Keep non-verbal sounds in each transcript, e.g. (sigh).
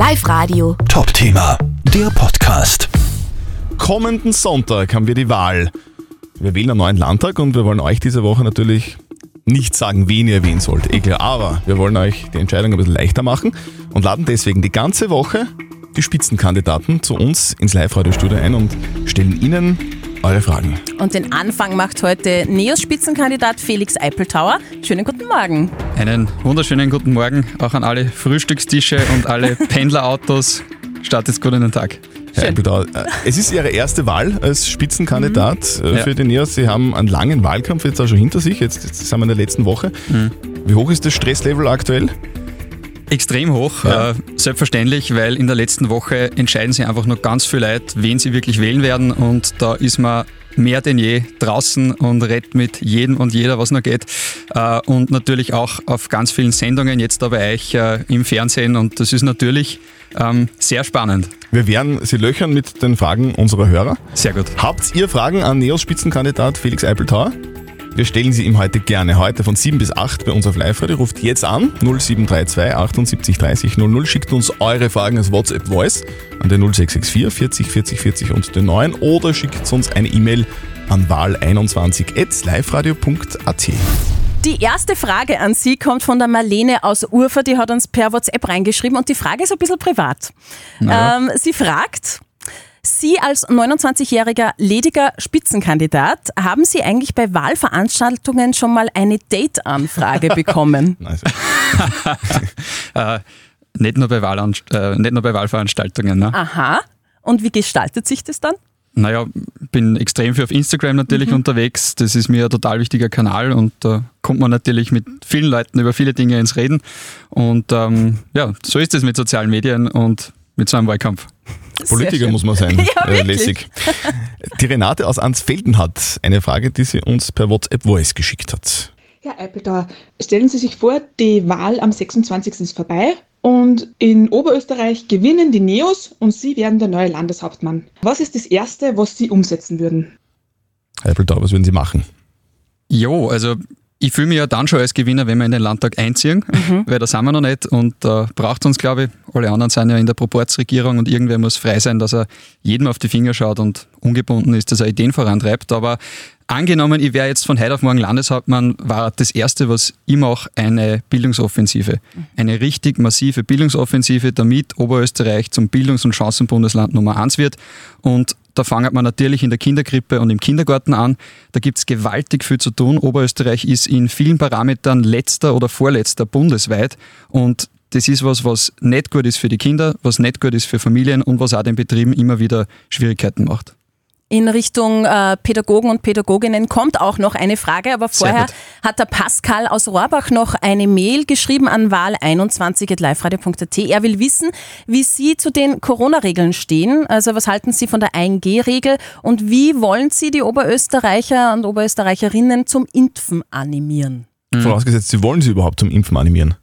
Live Radio. Top-Thema, der Podcast. Kommenden Sonntag haben wir die Wahl. Wir wählen einen neuen Landtag und wir wollen euch diese Woche natürlich nicht sagen, wen ihr wählen sollt. Eh klar, aber wir wollen euch die Entscheidung ein bisschen leichter machen und laden deswegen die ganze Woche die Spitzenkandidaten zu uns ins Live-Radio-Studio ein und stellen ihnen eure Fragen. Und den Anfang macht heute Neos Spitzenkandidat Felix Eipeltauer. Schönen guten Morgen. Einen wunderschönen guten Morgen auch an alle Frühstückstische und alle (laughs) Pendlerautos. Startet gut in den Tag. Herr Eipeltauer, äh, es ist Ihre erste Wahl als Spitzenkandidat äh, Ja. für die Neos. Sie haben einen langen Wahlkampf jetzt auch schon hinter sich. Jetzt, jetzt sind wir in der letzten Woche. Wie hoch ist das Stresslevel aktuell? Extrem hoch, Ja. äh, selbstverständlich, weil in der letzten Woche entscheiden sich einfach nur ganz viele Leute, wen sie wirklich wählen werden und da ist man mehr denn je draußen und redet mit jedem und jeder, was noch geht äh, und natürlich auch auf ganz vielen Sendungen, jetzt da bei euch äh, im Fernsehen und das ist natürlich ähm, sehr spannend. Wir werden Sie löchern mit den Fragen unserer Hörer. Sehr gut. Habt ihr Fragen an Neos Spitzenkandidat Felix Eipeltauer? Wir stellen sie ihm heute gerne. Heute von 7 bis 8 bei uns auf Live-Radio. Ruft jetzt an 0732 78 30 00. Schickt uns eure Fragen als WhatsApp-Voice an den 0664 40 40 40 und den 9 oder schickt uns eine E-Mail an wahl21.liveradio.at. Die erste Frage an Sie kommt von der Marlene aus Urfa, die hat uns per WhatsApp reingeschrieben und die Frage ist ein bisschen privat. Ähm, sie fragt, Sie als 29-jähriger lediger Spitzenkandidat, haben Sie eigentlich bei Wahlveranstaltungen schon mal eine Date-Anfrage (laughs) bekommen? Also, (laughs) Äh, nicht, nur bei Wahlanst äh, nicht nur bei Wahlveranstaltungen. Ne? Aha. Und wie gestaltet sich das dann? Naja, bin extrem viel auf Instagram natürlich unterwegs. Das ist mir ein total wichtiger Kanal und da kommt man natürlich mit vielen Leuten über viele Dinge ins Reden. Und ähm, ja, so ist es mit sozialen Medien und mit so einem Wahlkampf. Politiker muss man sein. (laughs) Ja, äh, lässig. Die Renate aus Ansfelden hat eine Frage, die sie uns per WhatsApp-Voice geschickt hat. Herr Eipeltauer, stellen Sie sich vor, die Wahl am 26. ist vorbei und in Oberösterreich gewinnen die Neos und Sie werden der neue Landeshauptmann. Was ist das Erste, was Sie umsetzen würden? Herr Eipeltauer, was würden Sie machen? Jo, also ich fühle mich ja dann schon als Gewinner, wenn wir in den Landtag einziehen, weil da sind wir noch nicht und da braucht uns, glaube ich, alle anderen sind ja in der Proportsregierung und irgendwer muss frei sein, dass er jedem auf die Finger schaut und ungebunden ist, dass er Ideen vorantreibt. Aber angenommen, ich wäre jetzt von heute auf morgen Landeshauptmann, war das Erste, was ich mache, eine Bildungsoffensive. Eine richtig massive Bildungsoffensive, damit Oberösterreich zum Bildungs- und Chancenbundesland Nummer eins wird. Und da fängt man natürlich in der Kinderkrippe und im Kindergarten an. Da gibt es gewaltig viel zu tun. Oberösterreich ist in vielen Parametern letzter oder vorletzter bundesweit. Und das ist was, was nicht gut ist für die Kinder, was nicht gut ist für Familien und was auch den Betrieben immer wieder Schwierigkeiten macht. In Richtung äh, Pädagogen und Pädagoginnen kommt auch noch eine Frage, aber vorher hat der Pascal aus Rohrbach noch eine Mail geschrieben an wahl21.liveradio.at. Er will wissen, wie Sie zu den Corona-Regeln stehen. Also was halten Sie von der 1G-Regel und wie wollen Sie die Oberösterreicher und Oberösterreicherinnen zum Impfen animieren? Vorausgesetzt, Sie wollen sie überhaupt zum Impfen animieren.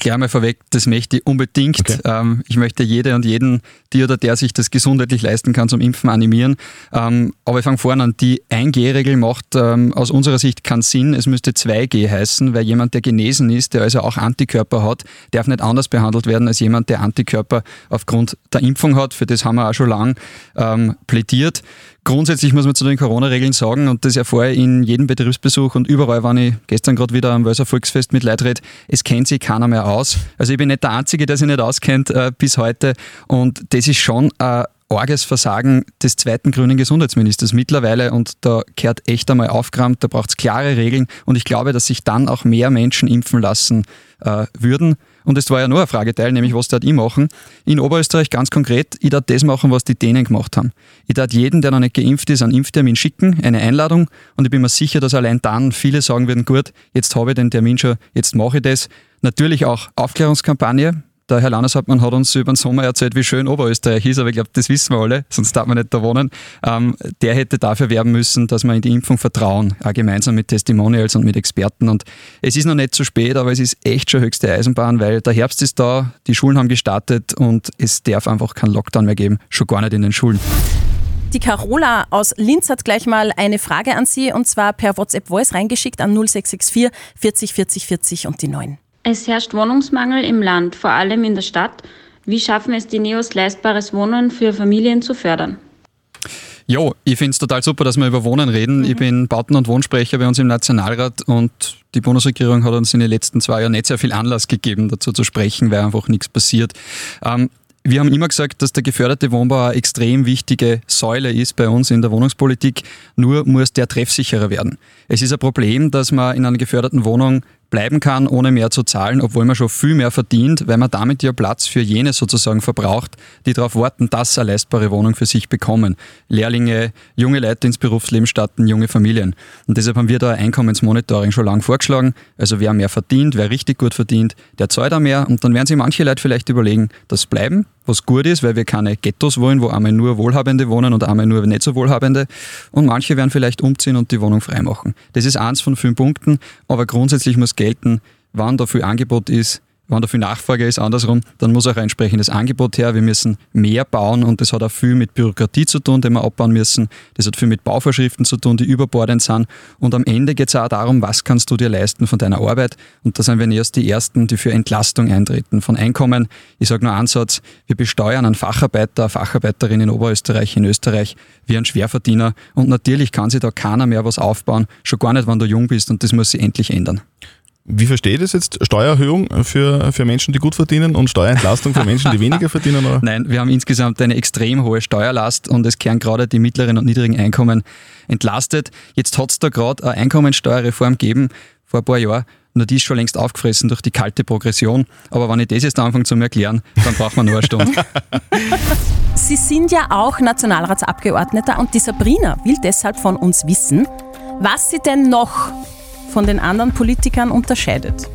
Gleich mal vorweg, das möchte ich unbedingt. Okay. Ähm, ich möchte jede und jeden, die oder der sich das gesundheitlich leisten kann, zum Impfen animieren. Ähm, aber ich fange vorne an. Die 1G-Regel macht ähm, aus unserer Sicht keinen Sinn. Es müsste 2G heißen, weil jemand, der genesen ist, der also auch Antikörper hat, darf nicht anders behandelt werden als jemand, der Antikörper aufgrund der Impfung hat. Für das haben wir auch schon lang ähm, plädiert. Grundsätzlich muss man zu den Corona-Regeln sagen, und das erfahre ich in jedem Betriebsbesuch und überall, wenn ich gestern gerade wieder am Wölser Volksfest mit Leuten rede, es kennt sich keiner mehr aus. Also ich bin nicht der Einzige, der sich nicht auskennt äh, bis heute. Und das ist schon ein arges Versagen des zweiten grünen Gesundheitsministers mittlerweile und da kehrt echt einmal aufgeräumt, da braucht es klare Regeln und ich glaube, dass sich dann auch mehr Menschen impfen lassen äh, würden. Und es war ja nur eine Frageteil, nämlich was dort ich machen. In Oberösterreich ganz konkret, ich darf das machen, was die Dänen gemacht haben. Ich darf jeden, der noch nicht geimpft ist, einen Impftermin schicken, eine Einladung und ich bin mir sicher, dass allein dann viele sagen würden, gut, jetzt habe ich den Termin schon, jetzt mache ich das. Natürlich auch Aufklärungskampagne. Der Herr Landeshauptmann hat uns über den Sommer erzählt, wie schön Oberösterreich ist, aber ich glaube, das wissen wir alle, sonst darf man nicht da wohnen. Ähm, der hätte dafür werben müssen, dass wir in die Impfung vertrauen, auch gemeinsam mit Testimonials und mit Experten. Und es ist noch nicht zu spät, aber es ist echt schon höchste Eisenbahn, weil der Herbst ist da, die Schulen haben gestartet und es darf einfach keinen Lockdown mehr geben, schon gar nicht in den Schulen. Die Carola aus Linz hat gleich mal eine Frage an Sie und zwar per WhatsApp Voice reingeschickt an 0664 40 40 40 und die 9. Es herrscht Wohnungsmangel im Land, vor allem in der Stadt. Wie schaffen es die Neos, leistbares Wohnen für Familien zu fördern? Ja, ich finde es total super, dass wir über Wohnen reden. Mhm. Ich bin Bauten- und Wohnsprecher bei uns im Nationalrat und die Bundesregierung hat uns in den letzten zwei Jahren nicht sehr viel Anlass gegeben, dazu zu sprechen, weil einfach nichts passiert. Ähm, wir haben immer gesagt, dass der geförderte Wohnbau eine extrem wichtige Säule ist bei uns in der Wohnungspolitik. Nur muss der treffsicherer werden. Es ist ein Problem, dass man in einer geförderten Wohnung bleiben kann, ohne mehr zu zahlen, obwohl man schon viel mehr verdient, weil man damit ja Platz für jene sozusagen verbraucht, die darauf warten, dass eine leistbare Wohnung für sich bekommen. Lehrlinge, junge Leute ins Berufsleben starten, junge Familien. Und deshalb haben wir da ein Einkommensmonitoring schon lange vorgeschlagen. Also wer mehr verdient, wer richtig gut verdient, der zahlt auch mehr. Und dann werden sich manche Leute vielleicht überlegen, das bleiben, was gut ist, weil wir keine Ghettos wollen, wo einmal nur Wohlhabende wohnen und einmal nur nicht so Wohlhabende. Und manche werden vielleicht umziehen und die Wohnung freimachen. Das ist eins von fünf Punkten, aber grundsätzlich muss gelten, wann viel Angebot ist, wenn da viel Nachfrage ist, andersrum, dann muss auch ein entsprechendes Angebot her. Wir müssen mehr bauen und das hat auch viel mit Bürokratie zu tun, die wir abbauen müssen. Das hat viel mit Bauvorschriften zu tun, die überbordend sind. Und am Ende geht es auch darum, was kannst du dir leisten von deiner Arbeit. Und da sind wir erst die Ersten, die für Entlastung eintreten. Von Einkommen, ich sage nur einen Satz, wir besteuern einen Facharbeiter, eine Facharbeiterin in Oberösterreich, in Österreich, wie einen Schwerverdiener. Und natürlich kann sich da keiner mehr was aufbauen, schon gar nicht, wenn du jung bist. Und das muss sich endlich ändern. Wie versteht es jetzt Steuererhöhung für, für Menschen, die gut verdienen und Steuerentlastung für Menschen, die weniger verdienen? Oder? (laughs) Nein, wir haben insgesamt eine extrem hohe Steuerlast und es kehren gerade die mittleren und niedrigen Einkommen entlastet. Jetzt hat es da gerade eine Einkommensteuerreform gegeben vor ein paar Jahren. Nur die ist schon längst aufgefressen durch die kalte Progression. Aber wenn ich das jetzt anfange zu erklären, dann braucht man nur eine Stunde. (laughs) Sie sind ja auch Nationalratsabgeordneter und die Sabrina will deshalb von uns wissen, was sie denn noch von den anderen Politikern unterscheidet?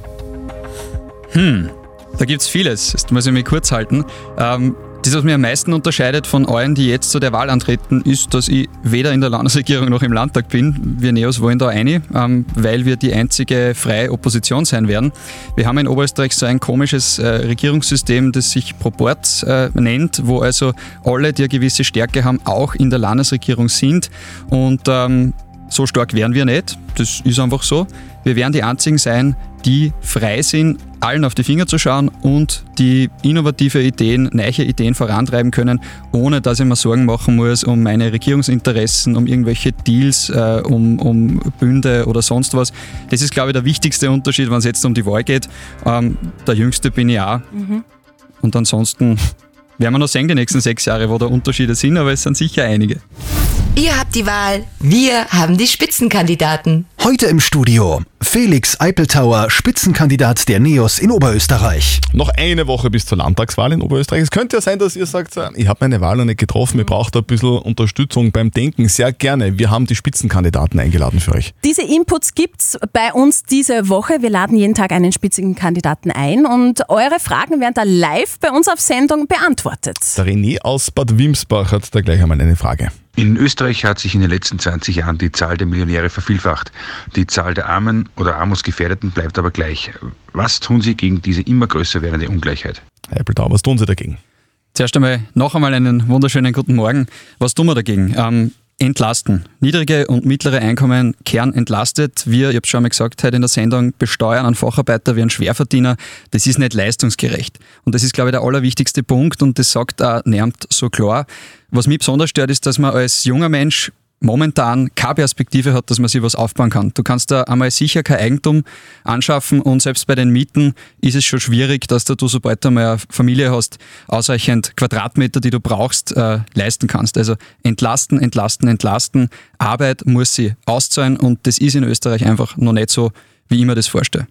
Hm, da gibt es vieles. Das muss ich mich kurz halten. Ähm, das, was mich am meisten unterscheidet von allen, die jetzt zu der Wahl antreten, ist, dass ich weder in der Landesregierung noch im Landtag bin. Wir Neos wollen da eine, ähm, weil wir die einzige freie Opposition sein werden. Wir haben in Oberösterreich so ein komisches äh, Regierungssystem, das sich Proport äh, nennt, wo also alle, die eine gewisse Stärke haben, auch in der Landesregierung sind. Und ähm, so stark wären wir nicht. Das ist einfach so. Wir werden die Einzigen sein, die frei sind, allen auf die Finger zu schauen und die innovative Ideen, neue Ideen vorantreiben können, ohne dass ich mir Sorgen machen muss um meine Regierungsinteressen, um irgendwelche Deals, äh, um, um Bünde oder sonst was. Das ist, glaube ich, der wichtigste Unterschied, wenn es jetzt um die Wahl geht. Ähm, der Jüngste bin ich auch. Mhm. Und ansonsten werden wir noch sehen, die nächsten sechs Jahre, wo da Unterschiede sind, aber es sind sicher einige. Ihr habt die Wahl, wir haben die Spitzenkandidaten. Heute im Studio Felix Eipeltauer, Spitzenkandidat der NEOS in Oberösterreich. Noch eine Woche bis zur Landtagswahl in Oberösterreich. Es könnte ja sein, dass ihr sagt, ich habe meine Wahl noch nicht getroffen, ihr braucht ein bisschen Unterstützung beim Denken. Sehr gerne. Wir haben die Spitzenkandidaten eingeladen für euch. Diese Inputs gibt es bei uns diese Woche. Wir laden jeden Tag einen Spitzenkandidaten ein und eure Fragen werden da live bei uns auf Sendung beantwortet. Der René aus Bad Wimsbach hat da gleich einmal eine Frage. In Österreich hat sich in den letzten 20 Jahren die Zahl der Millionäre vervielfacht. Die Zahl der Armen oder Armutsgefährdeten bleibt aber gleich. Was tun Sie gegen diese immer größer werdende Ungleichheit? Herr Eppeltau, was tun Sie dagegen? Zuerst einmal noch einmal einen wunderschönen guten Morgen. Was tun wir dagegen? Ähm, entlasten. Niedrige und mittlere Einkommen kehren entlastet. Wir, ich habe schon einmal gesagt heute in der Sendung, besteuern einen Facharbeiter wie einen Schwerverdiener. Das ist nicht leistungsgerecht. Und das ist, glaube ich, der allerwichtigste Punkt und das sagt auch Nermt so klar. Was mich besonders stört, ist, dass man als junger Mensch momentan keine Perspektive hat, dass man sich was aufbauen kann. Du kannst da einmal sicher kein Eigentum anschaffen und selbst bei den Mieten ist es schon schwierig, dass du, sobald du mal eine Familie hast, ausreichend Quadratmeter, die du brauchst, äh, leisten kannst. Also entlasten, entlasten, entlasten. Arbeit muss sie auszahlen und das ist in Österreich einfach noch nicht so, wie ich mir das vorstelle.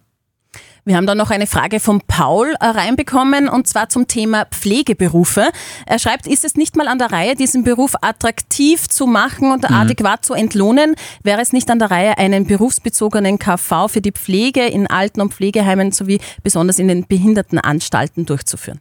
Wir haben dann noch eine Frage von Paul äh, reinbekommen und zwar zum Thema Pflegeberufe. Er schreibt, ist es nicht mal an der Reihe, diesen Beruf attraktiv zu machen und mhm. adäquat zu entlohnen? Wäre es nicht an der Reihe, einen berufsbezogenen KV für die Pflege in Alten- und Pflegeheimen sowie besonders in den Behindertenanstalten durchzuführen?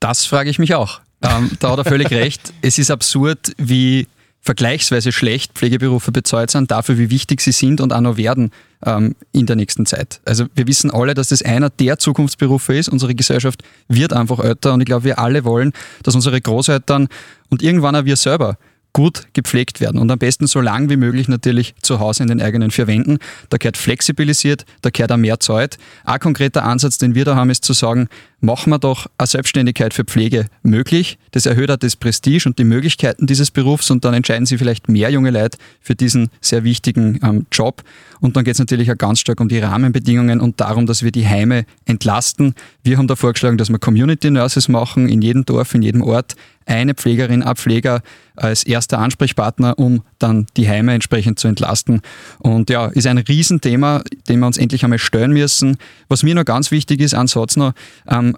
Das frage ich mich auch. Ähm, da hat er völlig (laughs) recht. Es ist absurd, wie vergleichsweise schlecht Pflegeberufe bezahlt sind, dafür, wie wichtig sie sind und auch noch werden ähm, in der nächsten Zeit. Also wir wissen alle, dass das einer der Zukunftsberufe ist. Unsere Gesellschaft wird einfach älter und ich glaube, wir alle wollen, dass unsere Großeltern und irgendwann auch wir selber gut gepflegt werden und am besten so lang wie möglich natürlich zu Hause in den eigenen vier Wänden. Da gehört flexibilisiert, da gehört auch mehr Zeit. Ein konkreter Ansatz, den wir da haben, ist zu sagen, machen wir doch eine Selbstständigkeit für Pflege möglich. Das erhöht auch das Prestige und die Möglichkeiten dieses Berufs und dann entscheiden sie vielleicht mehr junge Leute für diesen sehr wichtigen ähm, Job. Und dann geht es natürlich auch ganz stark um die Rahmenbedingungen und darum, dass wir die Heime entlasten. Wir haben da vorgeschlagen, dass wir Community Nurses machen, in jedem Dorf, in jedem Ort eine Pflegerin, ein Pfleger als erster Ansprechpartner, um dann die Heime entsprechend zu entlasten. Und ja, ist ein Riesenthema, dem wir uns endlich einmal stellen müssen. Was mir noch ganz wichtig ist, Satz noch, ähm,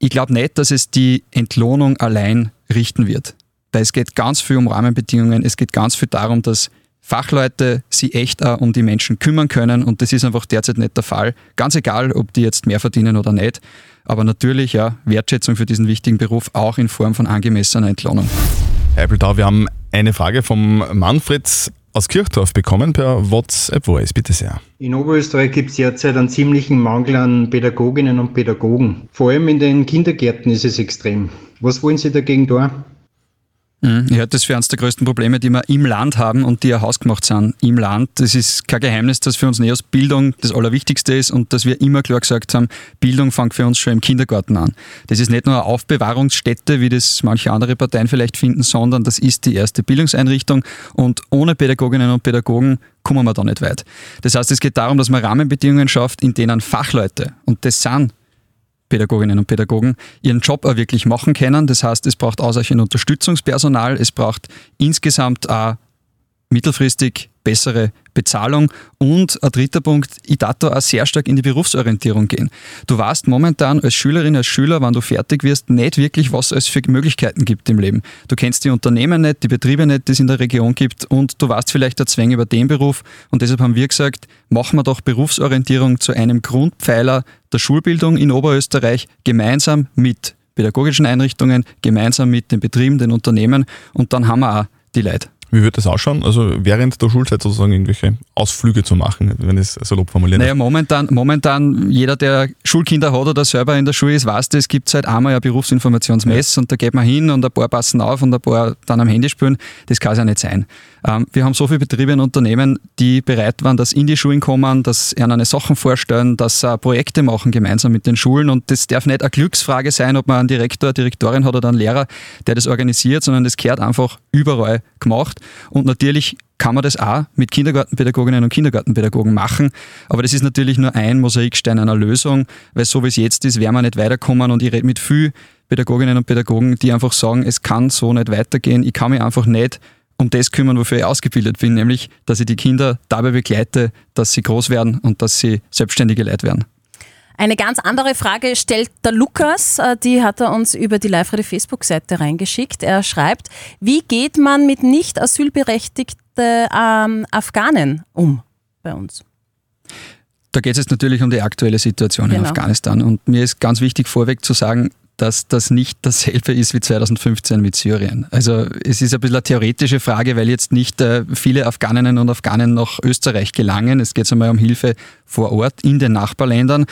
ich glaube nicht, dass es die Entlohnung allein richten wird. Weil es geht ganz viel um Rahmenbedingungen, es geht ganz viel darum, dass Fachleute sich echt auch um die Menschen kümmern können und das ist einfach derzeit nicht der Fall. Ganz egal, ob die jetzt mehr verdienen oder nicht. Aber natürlich ja Wertschätzung für diesen wichtigen Beruf auch in Form von angemessener Entlohnung. Herr Eppeltau, wir haben eine Frage vom Manfred aus Kirchdorf bekommen per WhatsApp Voice. Bitte sehr. In Oberösterreich gibt es derzeit einen ziemlichen Mangel an Pädagoginnen und Pädagogen. Vor allem in den Kindergärten ist es extrem. Was wollen Sie dagegen tun? Mhm. Ich halte das für eines der größten Probleme, die wir im Land haben und die ja hausgemacht sind im Land. Das ist kein Geheimnis, dass für uns NEOS Bildung das Allerwichtigste ist und dass wir immer klar gesagt haben, Bildung fängt für uns schon im Kindergarten an. Das ist nicht nur eine Aufbewahrungsstätte, wie das manche andere Parteien vielleicht finden, sondern das ist die erste Bildungseinrichtung und ohne Pädagoginnen und Pädagogen kommen wir da nicht weit. Das heißt, es geht darum, dass man Rahmenbedingungen schafft, in denen Fachleute, und das sind Pädagoginnen und Pädagogen ihren Job auch wirklich machen können. Das heißt, es braucht ausreichend Unterstützungspersonal, es braucht insgesamt auch mittelfristig bessere Bezahlung. Und ein dritter Punkt, ich darf da auch sehr stark in die Berufsorientierung gehen. Du weißt momentan als Schülerin, als Schüler, wenn du fertig wirst, nicht wirklich, was es für Möglichkeiten gibt im Leben. Du kennst die Unternehmen nicht, die Betriebe nicht, die es in der Region gibt und du weißt vielleicht der Zwang über den Beruf. Und deshalb haben wir gesagt, machen wir doch Berufsorientierung zu einem Grundpfeiler der Schulbildung in Oberösterreich gemeinsam mit pädagogischen Einrichtungen, gemeinsam mit den Betrieben, den Unternehmen und dann haben wir auch die Leute. Wie wird das ausschauen? Also während der Schulzeit sozusagen irgendwelche Ausflüge zu machen, wenn ich es salopp formulieren Naja, momentan, momentan, jeder, der Schulkinder hat oder selber in der Schule ist, weiß, es gibt halt einmal ein Berufsinformationsmess ja. und da geht man hin und ein paar passen auf und ein paar dann am Handy spielen. Das kann es ja nicht sein. Ähm, wir haben so viele Betriebe und Unternehmen, die bereit waren, dass in die Schulen kommen, dass ihnen Sachen vorstellen, dass sie Projekte machen gemeinsam mit den Schulen und das darf nicht eine Glücksfrage sein, ob man einen Direktor, Direktorin hat oder einen Lehrer, der das organisiert, sondern das gehört einfach überall gemacht und natürlich kann man das auch mit Kindergartenpädagoginnen und Kindergartenpädagogen machen. Aber das ist natürlich nur ein Mosaikstein einer Lösung, weil so wie es jetzt ist, werden wir nicht weiterkommen. Und ich rede mit vielen Pädagoginnen und Pädagogen, die einfach sagen, es kann so nicht weitergehen. Ich kann mich einfach nicht um das kümmern, wofür ich ausgebildet bin, nämlich, dass ich die Kinder dabei begleite, dass sie groß werden und dass sie selbstständige Leute werden. Eine ganz andere Frage stellt der Lukas, äh, die hat er uns über die Live-Radio Facebook-Seite reingeschickt. Er schreibt, wie geht man mit nicht asylberechtigten ähm, Afghanen um bei uns? Da geht es jetzt natürlich um die aktuelle Situation genau. in Afghanistan. Und mir ist ganz wichtig vorweg zu sagen, dass das nicht dasselbe ist wie 2015 mit Syrien. Also es ist ein bisschen eine theoretische Frage, weil jetzt nicht äh, viele Afghaninnen und Afghanen nach Österreich gelangen. Es geht einmal um Hilfe vor Ort in den Nachbarländern.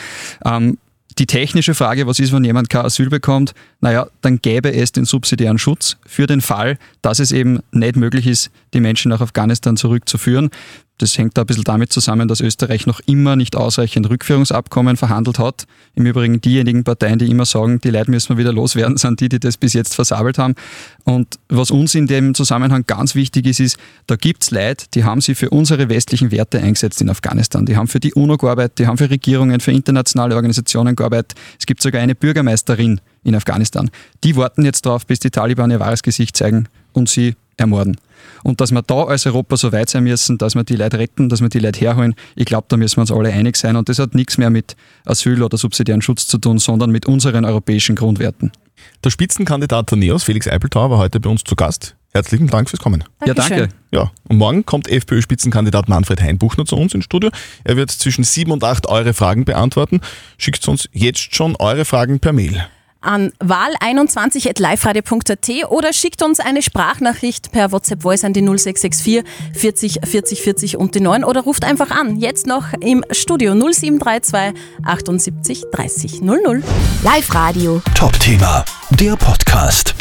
Ähm, die technische Frage, was ist, wenn jemand kein Asyl bekommt? Naja, dann gäbe es den subsidiären Schutz für den Fall, dass es eben nicht möglich ist, die Menschen nach Afghanistan zurückzuführen. Das hängt da ein bisschen damit zusammen, dass Österreich noch immer nicht ausreichend Rückführungsabkommen verhandelt hat. Im Übrigen diejenigen Parteien, die immer sagen, die Leute müssen wir wieder loswerden, (laughs) sind die, die das bis jetzt versabelt haben. Und was uns in dem Zusammenhang ganz wichtig ist, ist, da gibt es Leute, die haben sich für unsere westlichen Werte eingesetzt in Afghanistan. Die haben für die UNO gearbeitet, die haben für Regierungen, für internationale Organisationen gearbeitet. Es gibt sogar eine Bürgermeisterin in Afghanistan. Die warten jetzt darauf, bis die Taliban ihr wahres Gesicht zeigen und sie ermorden. Und dass wir da als Europa so weit sein müssen, dass wir die Leute retten, dass wir die Leute herholen, ich glaube, da müssen wir uns alle einig sein. Und das hat nichts mehr mit Asyl oder subsidiären Schutz zu tun, sondern mit unseren europäischen Grundwerten. Der Spitzenkandidat der NEOS, Felix Eipeltauer, war heute bei uns zu Gast. Herzlichen Dank fürs Kommen. Dankeschön. Ja, danke. Ja, und morgen kommt FPÖ-Spitzenkandidat Manfred Heinbuchner zu uns ins Studio. Er wird zwischen sieben und acht eure Fragen beantworten. Schickt uns jetzt schon eure Fragen per Mail an wahl21.liferadio.at oder schickt uns eine Sprachnachricht per WhatsApp Voice an die 0664 40 40 40 und die 9 oder ruft einfach an. Jetzt noch im Studio 0732 78 30 00. Live Radio. Top Thema, der Podcast.